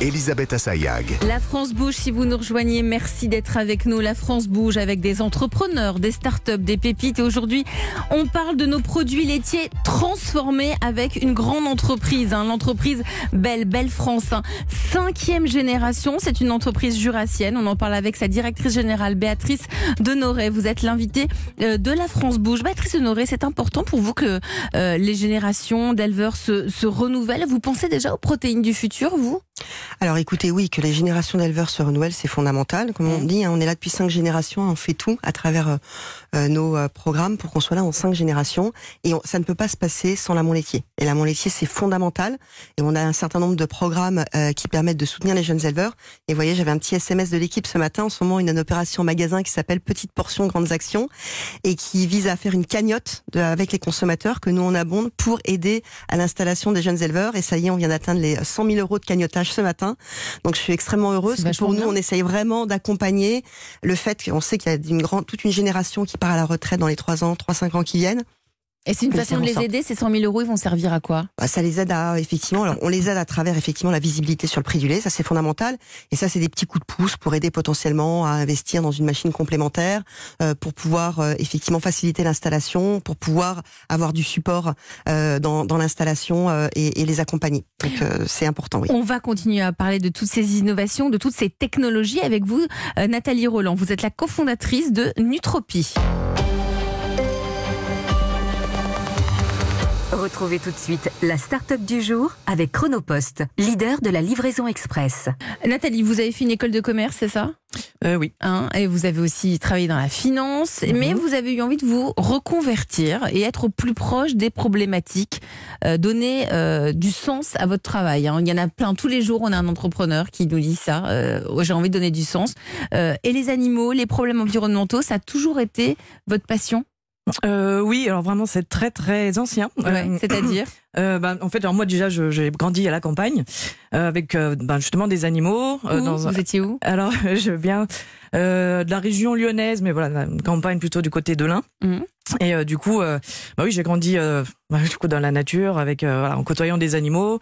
Elisabeth Assayag. La France bouge, si vous nous rejoignez, merci d'être avec nous. La France bouge avec des entrepreneurs, des startups, des pépites. Et aujourd'hui, on parle de nos produits laitiers transformés avec une grande entreprise, hein, l'entreprise Belle, Belle France. hein. Cinquième génération, c'est une entreprise jurassienne. On en parle avec sa directrice générale, Béatrice Denoré. Vous êtes l'invitée euh, de la France bouge. Béatrice Denoré, c'est important pour vous que euh, les générations d'éleveurs se, se renouvellent. Vous pensez déjà aux protéines du futur, vous? Alors écoutez, oui, que les générations d'éleveurs se renouvellent, c'est fondamental. Comme on dit, hein, on est là depuis cinq générations, on fait tout à travers euh, euh, nos euh, programmes pour qu'on soit là en cinq générations. Et on- ça ne peut pas se passer sans l'amont laitier. Et l'amont laitier, c'est fondamental. Et on a un certain nombre de programmes euh, qui permettent de soutenir les jeunes éleveurs. Et vous voyez, j'avais un petit SMS de l'équipe ce matin. En ce moment, une, une opération magasin qui s'appelle Petite Portion, Grandes Actions et qui vise à faire une cagnotte de- avec les consommateurs que nous on abonde pour aider à l'installation des jeunes éleveurs. Et ça y est, on vient d'atteindre les 100 000 euros de ce matin. Donc je suis extrêmement heureuse. Que Pour nous, on essaye vraiment d'accompagner le fait qu'on sait qu'il y a une grande, toute une génération qui part à la retraite dans les 3 ans, 3-5 ans qui viennent. Et c'est une façon de les aider. Ces 100 000 euros, ils vont servir à quoi? Bah, ça les aide à effectivement. Alors, on les aide à travers effectivement la visibilité sur le prix du lait, ça c'est fondamental. Et ça c'est des petits coups de pouce pour aider potentiellement à investir dans une machine complémentaire, euh, pour pouvoir euh, effectivement faciliter l'installation, pour pouvoir avoir du support euh, dans, dans l'installation et, et les accompagner. Donc c'est important. Oui. On va continuer à parler de toutes ces innovations, de toutes ces technologies avec vous, Nathalie Roland. Vous êtes la cofondatrice de Nutropie. Retrouvez tout de suite la start-up du jour avec Chronopost, leader de la livraison express. Nathalie, vous avez fait une école de commerce, c'est ça? Euh, oui. Hein Et vous avez aussi travaillé dans la finance, mais vous avez eu envie de vous reconvertir et être au plus proche des problématiques, euh, donner euh, du sens à votre travail. hein. Il y en a plein tous les jours. On a un entrepreneur qui nous dit ça. euh, J'ai envie de donner du sens. Euh, et les animaux, les problèmes environnementaux, ça a toujours été votre passion? Euh, oui, alors vraiment, c'est très très ancien. Ouais, Euh, C'est-à-dire euh, ben, en fait, alors moi déjà, j'ai grandi à la campagne euh, avec euh, ben, justement des animaux. euh, Où dans un- Vous étiez où? Alors, je viens euh, de la région lyonnaise, mais voilà, la campagne plutôt du côté de l'Ain. Mhm. Et euh, du coup, euh, bah oui, j'ai grandi euh, bah, du coup dans la nature, avec euh, voilà, en côtoyant des animaux.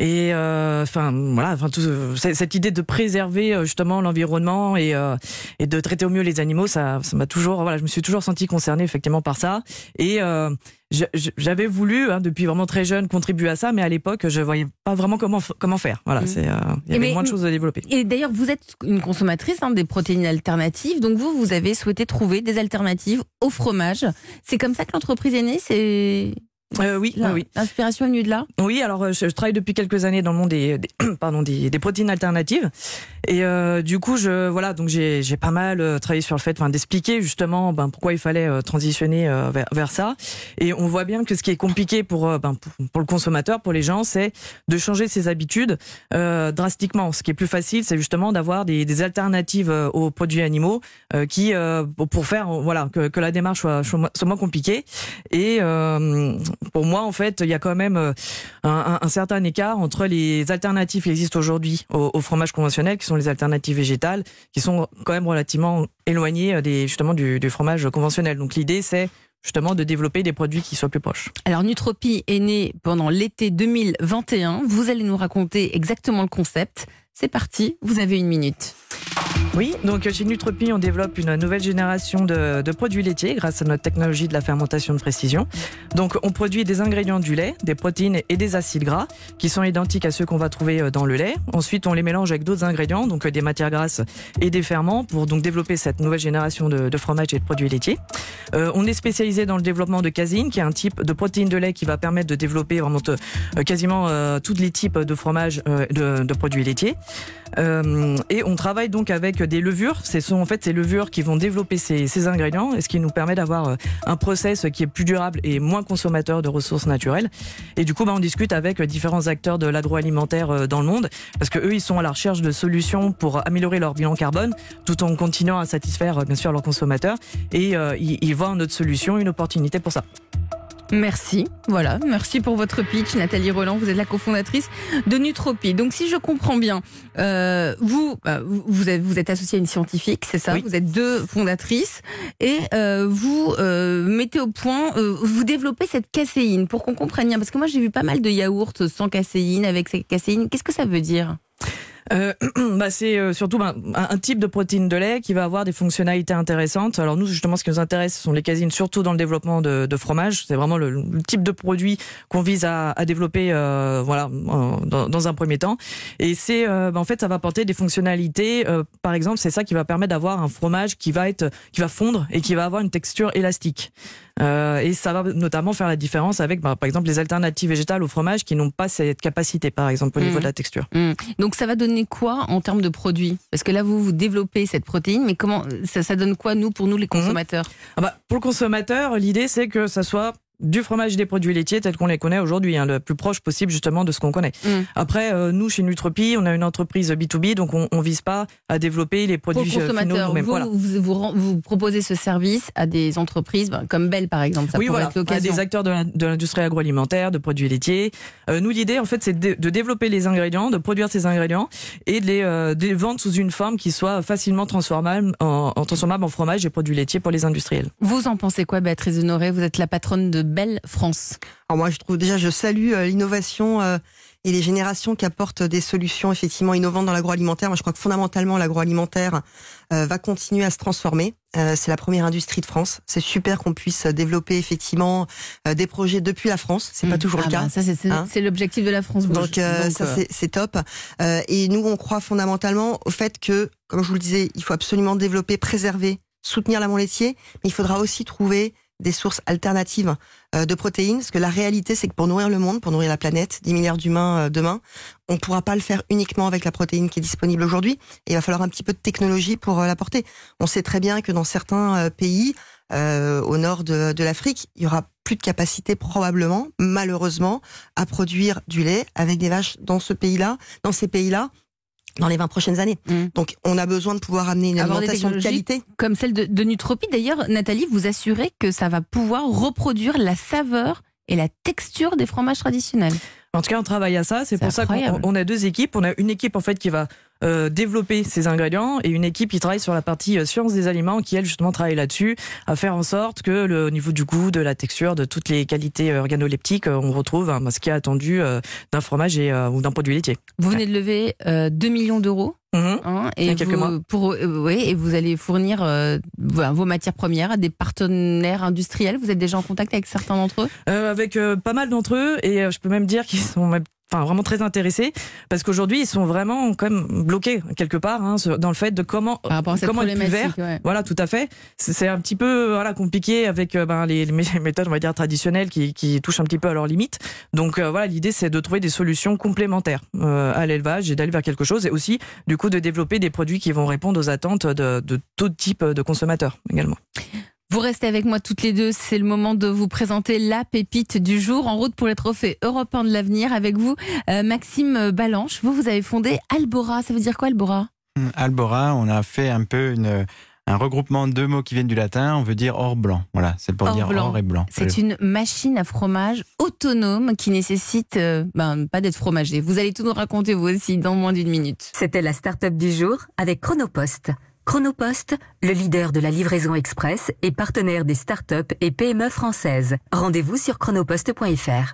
Et euh, enfin voilà, enfin cette idée de préserver euh, justement l'environnement et euh, et de traiter au mieux les animaux, ça ça m'a toujours voilà, je me suis toujours senti concernée effectivement par ça. Et euh, j'avais voulu hein, depuis vraiment très jeune contribuer à ça, mais à l'époque je voyais pas vraiment comment comment faire. Voilà, Mhm. c'est euh, il y avait Mais- moins de choses à développer. Et d'ailleurs, vous êtes une consommatrice hein, des protéines alternatives, donc vous, vous avez souhaité trouver des alternatives au fromage. C'est comme ça que l'entreprise est née C'est Euh, oui, là, oui, l'inspiration est venue de là Oui, alors euh, je, je travaille depuis quelques années dans le monde des, des- pardon des, des protéines alternatives. Et euh, du coup je voilà donc j'ai j'ai pas mal euh, travaillé sur le fait enfin d'expliquer justement ben pourquoi il fallait euh, transitionner vers, vers ça. Et on voit bien que ce qui est compliqué pour ben, pour, pour le consommateur pour les gens c'est de changer ses habitudes euh, drastiquement. Ce qui est plus facile c'est justement d'avoir des, des alternatives aux produits animaux euh, qui euh, pour- faire voilà que, que la démarche soit, soit moins- soit moins compliquée. Et euh, pour moi en fait il y a quand même euh, un, certain écart entre les alternatives qui existent aujourd'hui au, au fromage conventionnel, qui sont les alternatives végétales, qui sont quand même relativement éloignées euh, des, justement du, du fromage conventionnel. Donc l'idée, c'est justement de développer des produits qui soient plus proches. Alors, Nutropie est née pendant l'été 2021. Vous allez nous raconter exactement le concept. C'est parti, vous avez une minute. Oui, donc chez Nutropie, on développe une nouvelle génération de, produits laitiers grâce à notre technologie de la fermentation de précision. Donc on produit des ingrédients du lait, des protéines et des acides gras qui sont identiques à ceux qu'on va trouver euh, dans le lait. Ensuite, on les mélange avec d'autres ingrédients, donc euh, des matières grasses et des ferments pour donc développer cette nouvelle génération de, de fromages et de produits laitiers. Euh, on est spécialisé dans le développement de caséine, qui est un type de protéine de lait qui va permettre de développer vraiment euh, quasiment euh, tous les types de fromages, euh, de, de produits laitiers. Euh, et on travaille donc avec des levures. Ce sont en fait ces levures qui vont développer ces, ingrédients et ce qui nous permet d'avoir euh, un process qui est plus durable et moins consommateur de ressources naturelles. Et du coup, bah, on discute avec différents acteurs de l'agroalimentaire euh, dans le monde parce que eux, ils sont à la recherche de solutions pour améliorer leur bilan carbone tout en continuant à satisfaire euh, bien sûr leurs consommateurs et euh, ils, ils voient en notre solution une opportunité pour ça. Merci, voilà, merci pour votre pitch, Nathalie Roland. Vous êtes la cofondatrice de Nutropie. Donc, si je comprends bien, euh, vous, bah, vous êtes, vous êtes associée à une scientifique, c'est ça Oui. Vous êtes deux fondatrices et euh, vous euh, mettez au point, euh, vous développez cette caséine pour qu'on comprenne bien. Parce que moi, j'ai vu pas mal de yaourts sans caséine, avec cette caséine. Qu'est-ce que ça veut dire? Euh, bah, c'est euh, surtout bah, un, type de protéine de lait qui va avoir des fonctionnalités intéressantes. Alors nous, justement, ce qui nous intéresse, ce sont les casines, surtout dans le développement de, de fromage. C'est vraiment le, le type de produit qu'on vise à, à développer, euh, voilà, dans, dans un premier temps. Et c'est, bah, en fait, ça va apporter des fonctionnalités. par exemple, c'est ça qui va permettre d'avoir un fromage qui va être, qui va fondre et qui va avoir une texture élastique. Euh, et ça va notamment faire la différence avec, bah, par exemple, les alternatives végétales au fromage qui n'ont pas cette capacité, par exemple, au niveau de la texture. Hum. Donc, ça va donner quoi en termes de produits Parce que là, vous, vous développez cette protéine, mais comment ça, ça donne quoi, nous, pour nous, les consommateurs Ah bah, pour le consommateur, l'idée c'est que ça soit du fromage et des produits laitiers tels qu'on les connaît aujourd'hui, hein, le plus proche possible justement de ce qu'on connaît. Mm. Après, euh, nous chez Nutropie, on a une entreprise B2B, donc on, on vise pas à développer les produits euh, finaux nous-mêmes. vous, Voilà. vous, vous, ren- vous proposez ce service à des entreprises ben, comme Bell, par exemple. Ça oui, pourrait voilà, être à des acteurs de l'industrie agroalimentaire, de produits laitiers. Euh, nous, l'idée, en fait, c'est de, de développer les ingrédients, de produire ces ingrédients et de les, euh, de les vendre sous une forme qui soit facilement transformable en, en transformable en fromage et produits laitiers pour les industriels. Vous en pensez quoi, Béatrice Honoré Vous êtes la patronne de Bell France. Alors moi, je trouve déjà, je salue euh, l'innovation euh, et les générations qui apportent des solutions effectivement innovantes dans l'agroalimentaire. Moi, je crois que fondamentalement, l'agroalimentaire euh, va continuer à se transformer. Euh, c'est la première industrie de France. C'est super qu'on puisse développer effectivement euh, des projets depuis la France. C'est pas Hum. toujours Ah le cas. ça, c'est Hein c'est l'objectif de la France Bouge. Donc, Donc, ça c'est- top. Et nous on croit fondamentalement au fait que, comme je vous le disais, il faut absolument développer, préserver, soutenir l'amont laitier, mais il faudra aussi trouver des sources alternatives euh, de protéines, parce que la réalité c'est que pour nourrir le monde, pour nourrir la planète, 10 milliards d'humains euh, demain, on ne pourra pas le faire uniquement avec la protéine qui est disponible aujourd'hui, il va falloir un petit peu de technologie pour euh, l'apporter. On sait très bien que dans certains pays, au nord de, de l'Afrique, il y aura plus de capacité probablement, malheureusement, à produire du lait avec des vaches dans ce pays-là, dans ces pays-là, dans les 20 prochaines années. Mm. Donc, on a besoin de pouvoir amener une Avoir alimentation de qualité. Comme celle de, de Nutropie. D'ailleurs, Nathalie, vous assurez que ça va pouvoir reproduire la saveur et la texture des fromages traditionnels. En tout cas, on travaille à ça. C'est pour ça qu'on a deux équipes. On a une équipe en fait qui va euh, développer ces ingrédients et une équipe qui travaille sur la partie euh, science des aliments qui elle justement travaille là-dessus à faire en sorte que le au niveau du goût, de la texture, de toutes les qualités euh, organoleptiques, on retrouve hein, ce qui est attendu euh, d'un fromage et euh, ou d'un produit laitier. Vous venez de lever euh, 2 millions d'euros. Mhm. hein, et, vous, mois. Pour, euh, et vous allez fournir euh, vos matières premières à des partenaires industriels. Vous êtes déjà en contact avec certains d'entre eux? Euh, avec pas mal d'entre eux et je peux même dire qu'ils sont même Enfin, vraiment très intéressés parce qu'aujourd'hui ils sont vraiment quand même bloqués quelque part hein, dans le fait de comment par rapport à cette comment être vert ouais. Voilà, tout à fait. C'est un petit peu voilà compliqué avec euh, ben, les, les mé- méthodes, on va dire traditionnelles, qui, qui touchent un petit peu à leurs limites. Donc euh, voilà, l'idée c'est de trouver des solutions complémentaires euh, à l'élevage et d'aller vers quelque chose, et aussi du coup de développer des produits qui vont répondre aux attentes de, de tout type de consommateurs également. Vous restez avec moi toutes les deux. C'est le moment de vous présenter la pépite du jour en route pour les trophées européens de l'avenir. Avec vous, euh, Maxime Balanche. Vous, vous avez fondé Albora. Ça veut dire quoi, Albora? Hum, Albora, on a fait un peu une, un regroupement de deux mots qui viennent du latin. On veut dire or blanc. Voilà, c'est pour Or dire blanc. or et blanc. C'est une machine à fromage autonome qui nécessite euh, ben, pas d'être fromager. Vous allez tout nous raconter vous aussi dans moins d'une minute. C'était la start-up du jour avec Chronopost. Chronopost, le leader de la livraison express et partenaire des start-up et PME françaises. Rendez-vous sur chronopost.fr.